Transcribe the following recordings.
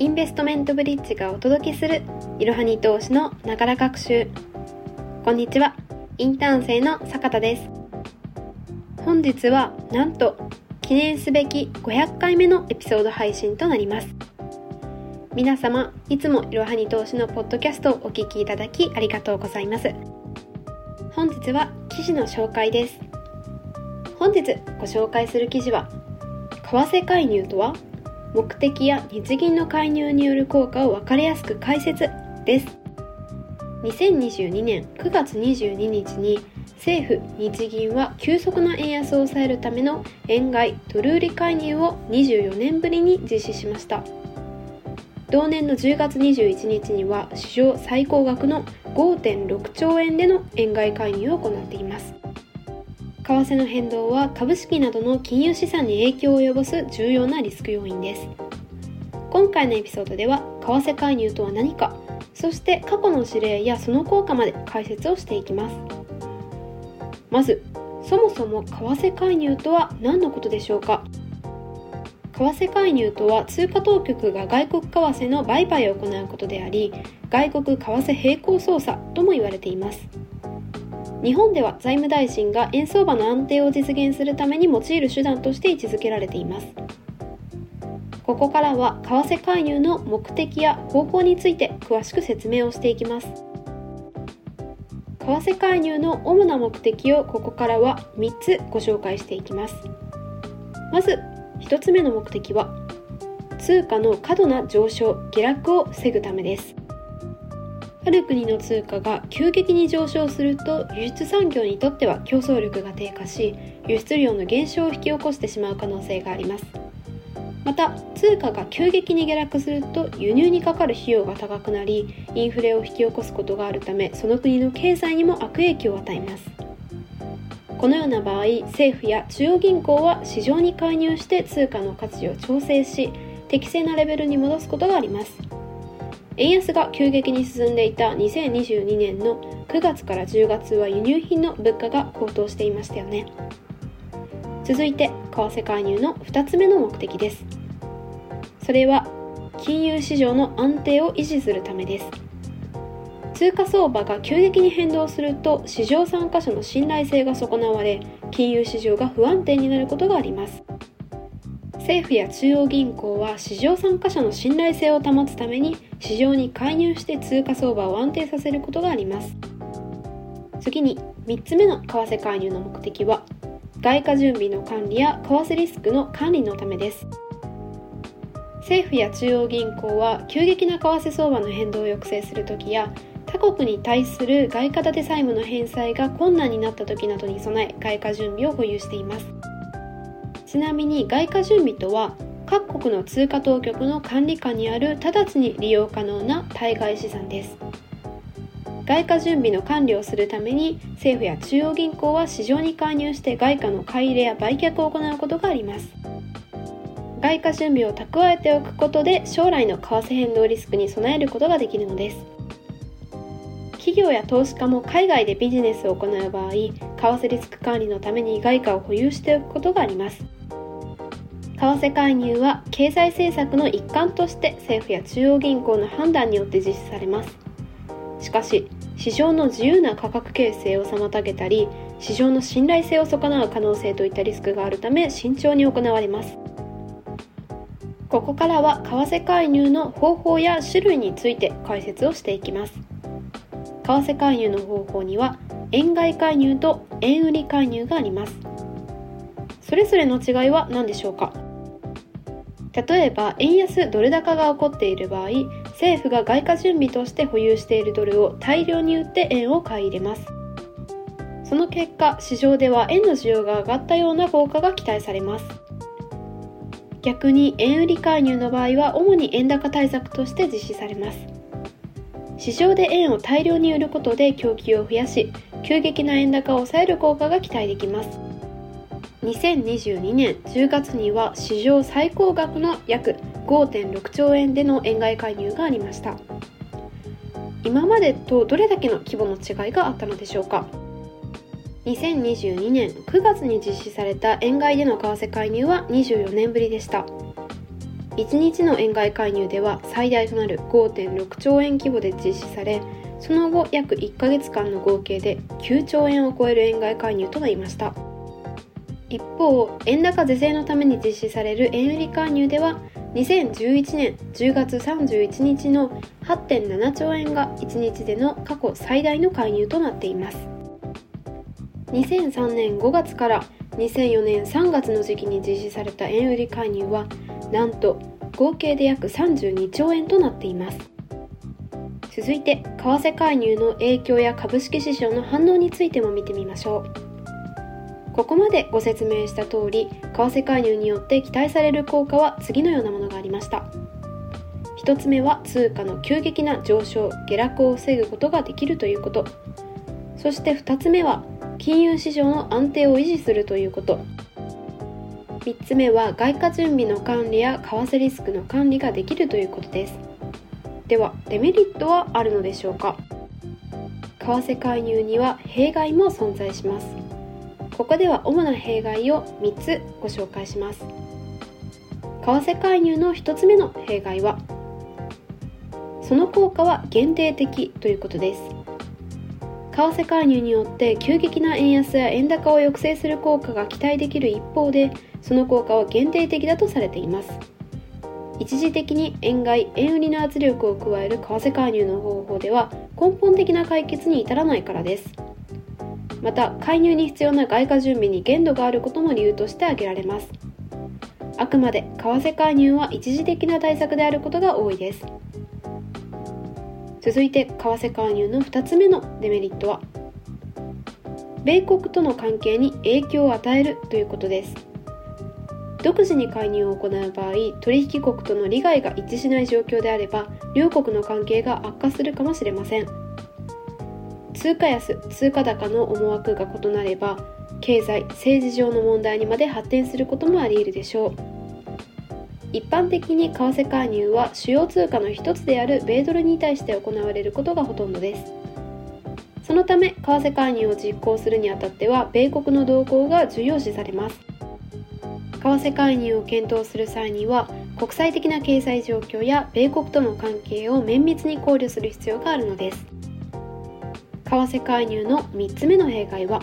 インベストメントブリッジがお届けするいろはに投資のながら学習。こんにちは。インターン生の坂田です。本日はなんと記念すべき500回目のエピソード配信となります。皆様いつもいろはに投資のポッドキャストをお聞きいただきありがとうございます。本日は記事の紹介です。本日ご紹介する記事は為替介入とは？目的や日銀の介入による効果を分かりやすく解説です。2022年9月22日に政府・日銀は急速な円安を抑えるための円買いドル売り介入を24年ぶりに実施しました。同年の10月21日には史上最高額の5.6兆円での円買い介入を行っています。為替の変動は株式などの金融資産に影響を及ぼす重要なリスク要因です。今回のエピソードでは為替介入とは何かそして過去の事例やその効果まで解説をしていきます。まずそもそも為替介入とは何のことでしょうか？為替介入とは通貨当局が外国為替の売買を行うことであり外国為替並行操作とも言われています。日本では財務大臣が円相場の安定を実現するために用いる手段として位置づけられています。ここからは為替介入の目的や方法について詳しく説明をしていきます。為替介入の主な目的をここからは3つご紹介していきます。まず1つ目の目的は通貨の過度な上昇下落を防ぐためです。ある国の通貨が急激に上昇すると輸出産業にとっては競争力が低下し輸出量の減少を引き起こしてしまう可能性があります。また通貨が急激に下落すると輸入にかかる費用が高くなりインフレを引き起こすことがあるためその国の経済にも悪影響を与えます。このような場合政府や中央銀行は市場に介入して通貨の価値を調整し適正なレベルに戻すことがあります。円安が急激に進んでいた2022年の9月から10月は輸入品の物価が高騰していましたよね。続いて為替介入の2つ目の目的です。それは金融市場の安定を維持するためです。通貨相場が急激に変動すると市場参加者の信頼性が損なわれ金融市場が不安定になることがあります。政府や中央銀行は市場参加者の信頼性を保つために市場に介入して通貨相場を安定させることがあります。次に3つ目の為替介入の目的は外貨準備の管理や為替リスクの管理のためです。政府や中央銀行は急激な為替相場の変動を抑制するときや他国に対する外貨建て債務の返済が困難になった時などに備え外貨準備を保有しています。ちなみに外貨準備とは各国の通貨当局の管理下にある直ちに利用可能な対外資産です。外貨準備の管理をするために政府や中央銀行は市場に介入して外貨の買い入れや売却を行うことがあります。外貨準備を蓄えておくことで将来の為替変動リスクに備えることができるのです。企業や投資家も海外でビジネスを行う場合為替リスク管理のために外貨を保有しておくことがあります。為替介入は経済政策の一環として政府や中央銀行の判断によって実施されます。しかし市場の自由な価格形成を妨げたり市場の信頼性を損なう可能性といったリスクがあるため慎重に行われます。ここからは為替介入の方法や種類について解説をしていきます。為替介入の方法には円買い介入と円売り介入があります。それぞれの違いは何でしょうか？例えば円安ドル高が起こっている場合政府が外貨準備として保有しているドルを大量に売って円を買い入れます。その結果市場では円の需要が上がったような効果が期待されます。逆に円売り介入の場合は主に円高対策として実施されます。市場で円を大量に売ることで供給を増やし急激な円高を抑える効果が期待できます。2022年10月には史上最高額の約5.6兆円での円買い介入がありました。今までとどれだけの規模の違いがあったのでしょうか。2022年9月に実施された円買いでの為替介入は24年ぶりでした。1日の円買い介入では最大となる5.6兆円規模で実施されその後約1ヶ月間の合計で9兆円を超える円買い介入となりました。一方円高是正のために実施される円売り介入では2011年10月31日の8.7兆円が1日での過去最大の介入となっています。2003年5月から2004年3月の時期に実施された円売り介入はなんと合計で約32兆円となっています。続いて為替介入の影響や株式市場の反応についても見てみましょう。ここまでご説明した通り為替介入によって期待される効果は次のようなものがありました。1つ目は通貨の急激な上昇下落を防ぐことができるということ。そして2つ目は金融市場の安定を維持するということ。3つ目は外貨準備の管理や為替リスクの管理ができるということです。ではデメリットはあるのでしょうか。為替介入には弊害も存在します。ここでは主な弊害を3つご紹介します。為替介入の1つ目の弊害はその効果は限定的ということです。為替介入によって急激な円安や円高を抑制する効果が期待できる一方でその効果は限定的だとされています。一時的に円買い円売りの圧力を加える為替介入の方法では根本的な解決に至らないからです。また介入に必要な外貨準備に限度があることも理由として挙げられます。あくまで為替介入は一時的な対策であることが多いです。続いて為替介入の2つ目のデメリットは米国との関係に影響を与えるということです。独自に介入を行う場合取引国との利害が一致しない状況であれば両国の関係が悪化するかもしれません。通貨安通貨高の思惑が異なれば経済政治上の問題にまで発展することもあり得るでしょう。一般的に為替介入は主要通貨の一つである米ドルに対して行われることがほとんどです。そのため為替介入を実行するにあたっては米国の動向が重要視されます。為替介入を検討する際には国際的な経済状況や米国との関係を綿密に考慮する必要があるのです。為替介入の3つ目の弊害は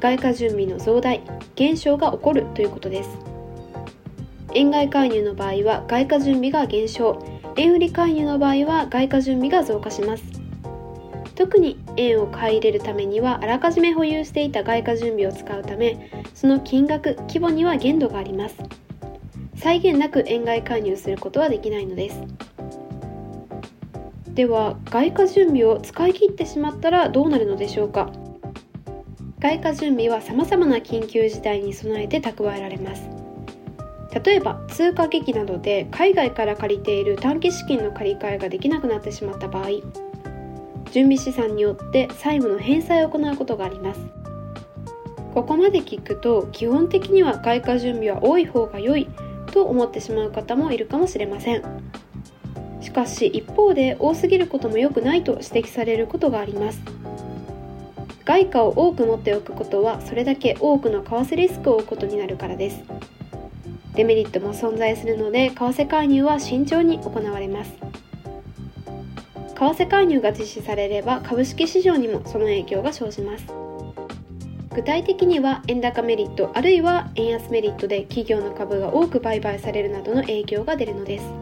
外貨準備の増大減少が起こるということです。円買い介入の場合は外貨準備が減少。円売り介入の場合は外貨準備が増加します。特に円を買い入れるためにはあらかじめ保有していた外貨準備を使うためその金額規模には限度があります。際限なく円買い介入することはできないのです。では外貨準備を使い切ってしまったらどうなるのでしょうか？外貨準備は様々な緊急事態に備えて蓄えられます。例えば通貨危機などで海外から借りている短期資金の借り換えができなくなってしまった場合準備資産によって債務の返済を行うことがあります。ここまで聞くと基本的には外貨準備は多い方が良いと思ってしまう方もいるかもしれません。しかし一方で多すぎることも良くないと指摘されることがあります。外貨を多く持っておくことはそれだけ多くの為替リスクを負うことになるからです。デメリットも存在するので為替介入は慎重に行われます。為替介入が実施されれば株式市場にもその影響が生じます。具体的には円高メリットあるいは円安メリットで企業の株が多く売買されるなどの影響が出るのです。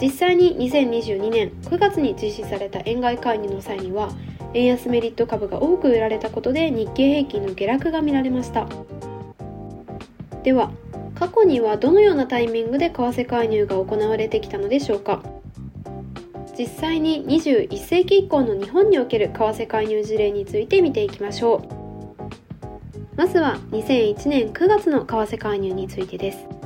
実際に2022年9月に実施された円買い介入の際には円安メリット株が多く売られたことで日経平均の下落が見られました。では過去にはどのようなタイミングで為替介入が行われてきたのでしょうか。実際に21世紀以降の日本における為替介入事例について見ていきましょう。まずは2001年9月の為替介入についてです。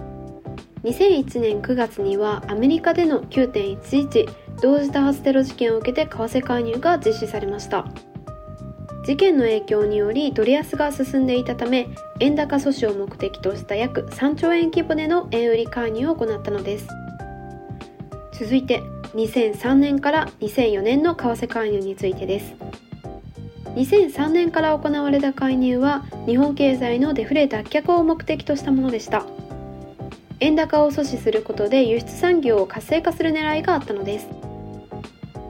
2001年9月にはアメリカでの9.11同時多発テロ事件を受けて為替介入が実施されました。事件の影響によりドル安が進んでいたため円高阻止を目的とした約3兆円規模での円売り介入を行ったのです。続いて2003年から2004年の為替介入についてです。2003年から行われた介入は日本経済のデフレ脱却を目的としたものでした。円高を阻止することで輸出産業を活性化する狙いがあったのです。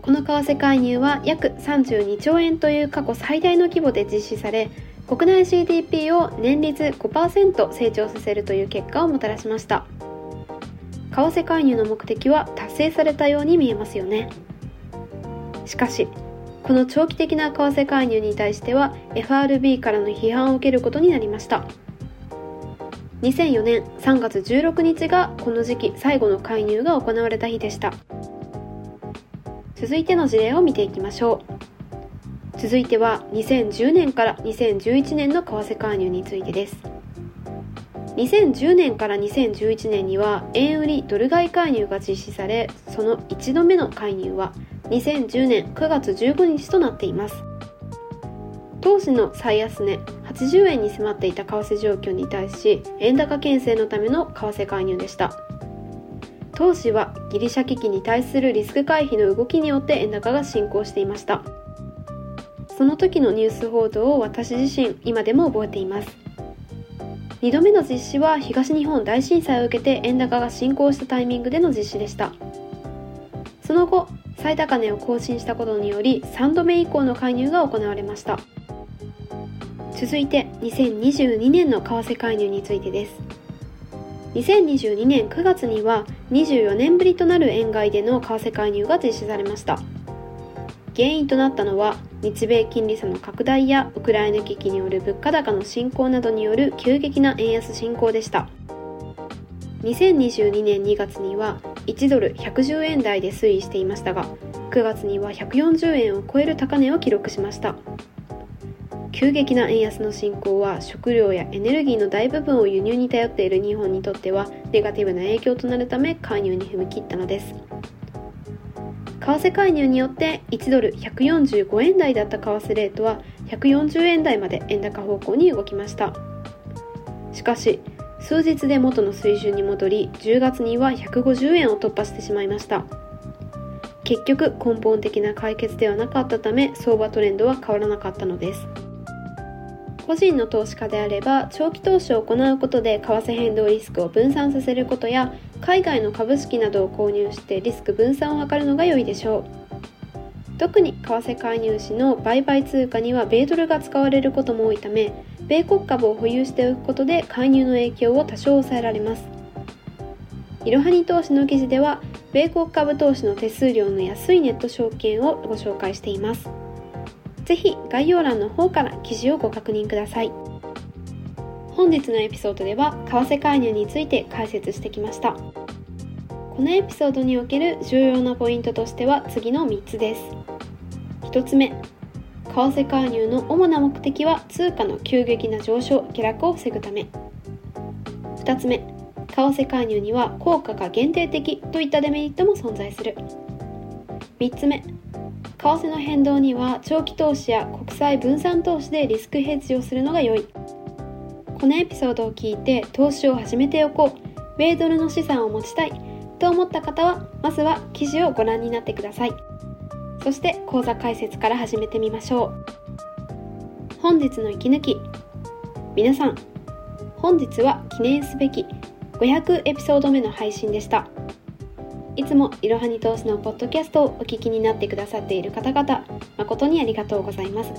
この為替介入は約32兆円という過去最大の規模で実施され国内 GDP を年率5%成長させるという結果をもたらしました。為替介入の目的は達成されたように見えますよね。しかしこの長期的な為替介入に対しては FRB からの批判を受けることになりました。2004年3月16日がこの時期最後の介入が行われた日でした。続いての事例を見ていきましょう。続いては2010年から2011年の為替介入についてです。2010年から2011年には円売りドル買い介入が実施されその1度目の介入は2010年9月15日となっています。当時の最安値80円に迫っていた為替状況に対し円高牽制のための為替介入でした。当時はギリシャ危機に対するリスク回避の動きによって円高が進行していました。その時のニュース報道を私自身今でも覚えています。2度目の実施は東日本大震災を受けて円高が進行したタイミングでの実施でした。その後最高値を更新したことにより3度目以降の介入が行われました。続いて2022年の為替介入についてです。2022年9月には24年ぶりとなる円買いでの為替介入が実施されました。原因となったのは日米金利差の拡大やウクライナ危機による物価高の進行などによる急激な円安進行でした。2022年2月には1ドル110円台で推移していましたが9月には140円を超える高値を記録しました。急激な円安の進行は食料やエネルギーの大部分を輸入に頼っている日本にとってはネガティブな影響となるため介入に踏み切ったのです。為替介入によって1ドル145円台だった為替レートは140円台まで円高方向に動きました。しかし数日で元の水準に戻り10月には150円を突破してしまいました。結局根本的な解決ではなかったため相場トレンドは変わらなかったのです。個人の投資家であれば長期投資を行うことで為替変動リスクを分散させることや海外の株式などを購入してリスク分散を図るのが良いでしょう。特に為替介入時の売買通貨には米ドルが使われることも多いため米国株を保有しておくことで介入の影響を多少抑えられます。いろはに投資の記事では米国株投資の手数料の安いネット証券をご紹介しています。ぜひ概要欄の方から記事をご確認ください。本日のエピソードでは為替介入について解説してきました。このエピソードにおける重要なポイントとしては次の3つです。1つ目為替介入の主な目的は通貨の急激な上昇下落を防ぐため。2つ目為替介入には効果が限定的といったデメリットも存在する。3つ目為替の変動には長期投資や国際分散投資でリスクヘッジをするのが良い。このエピソードを聞いて投資を始めておこう。米ドルの資産を持ちたい。と思った方はまずは記事をご覧になってください。そして講座解説から始めてみましょう。本日の息抜き。皆さん本日は記念すべき500エピソード目の配信でした。いつもいろはに投資のポッドキャストをお聞きになってくださっている方々、誠にありがとうございます。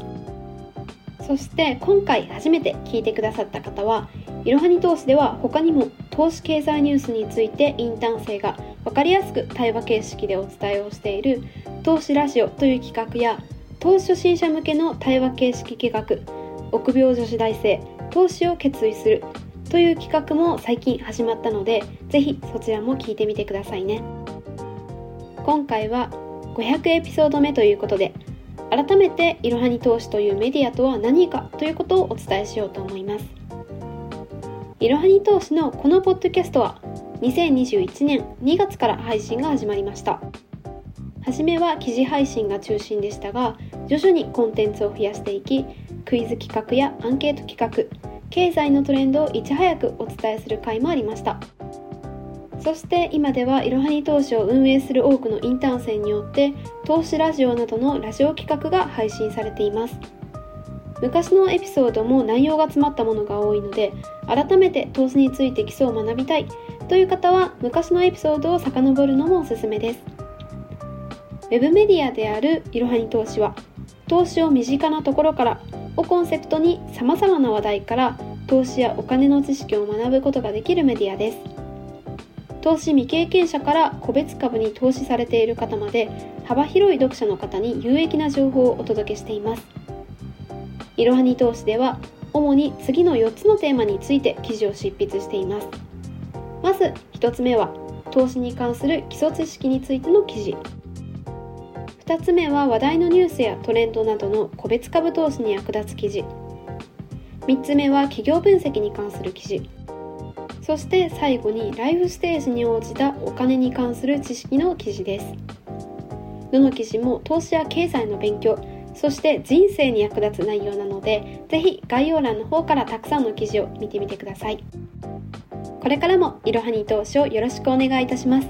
そして今回初めて聞いてくださった方は、いろはに投資では他にも投資経済ニュースについてインターン生が分かりやすく対話形式でお伝えをしている投資ラジオという企画や投資初心者向けの対話形式企画臆病女子大生投資を決意するという企画も最近始まったのでぜひそちらも聞いてみてくださいね。今回は500エピソード目ということで改めていろはに投資というメディアとは何かということをお伝えしようと思います。いろはに投資のこのポッドキャストは2021年2月から配信が始まりました。初めは記事配信が中心でしたが徐々にコンテンツを増やしていきクイズ企画やアンケート企画経済のトレンドをいち早くお伝えする回もありました。そして今ではいろはに投資を運営する多くのインターン生によって投資ラジオなどのラジオ企画が配信されています。昔のエピソードも内容が詰まったものが多いので改めて投資について基礎を学びたいという方は昔のエピソードを遡るのもおすすめです。ウェブメディアであるいろはに投資は投資を身近なところからをコンセプトに様々な話題から投資やお金の知識を学ぶことができるメディアです。投資未経験者から個別株に投資されている方まで幅広い読者の方に有益な情報をお届けしています。いろはに投資では主に次の4つのテーマについて記事を執筆しています。まず1つ目は投資に関する基礎知識についての記事。2つ目は話題のニュースやトレンドなどの個別株投資に役立つ記事。3つ目は企業分析に関する記事。そして最後にライフステージに応じたお金に関する知識の記事ですどの記事も投資や経済の勉強そして人生に役立つ内容なのでぜひ概要欄の方からたくさんの記事を見てみてくださいこれからもいろはに投資をよろしくお願いいたします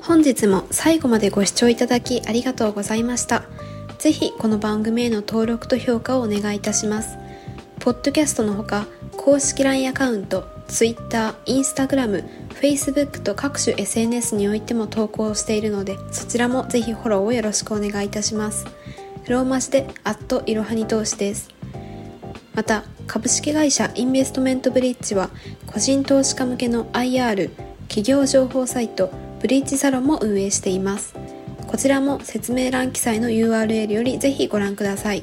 本日も最後までご視聴いただきありがとうございました。ぜひこの番組への登録と評価をお願いいたします。ポッドキャストのほか、公式 LINE アカウント、Twitter、Instagram、Facebook と各種 SNS においても投稿しているので、そちらもぜひフォローをよろしくお願いいたします。ローマ字で、アットいろはに投資です。また、株式会社インベストメントブリッジは、個人投資家向けの IR、企業情報サイト、ブリッジサロンも運営しています。こちらも説明欄記載の URL よりぜひご覧ください。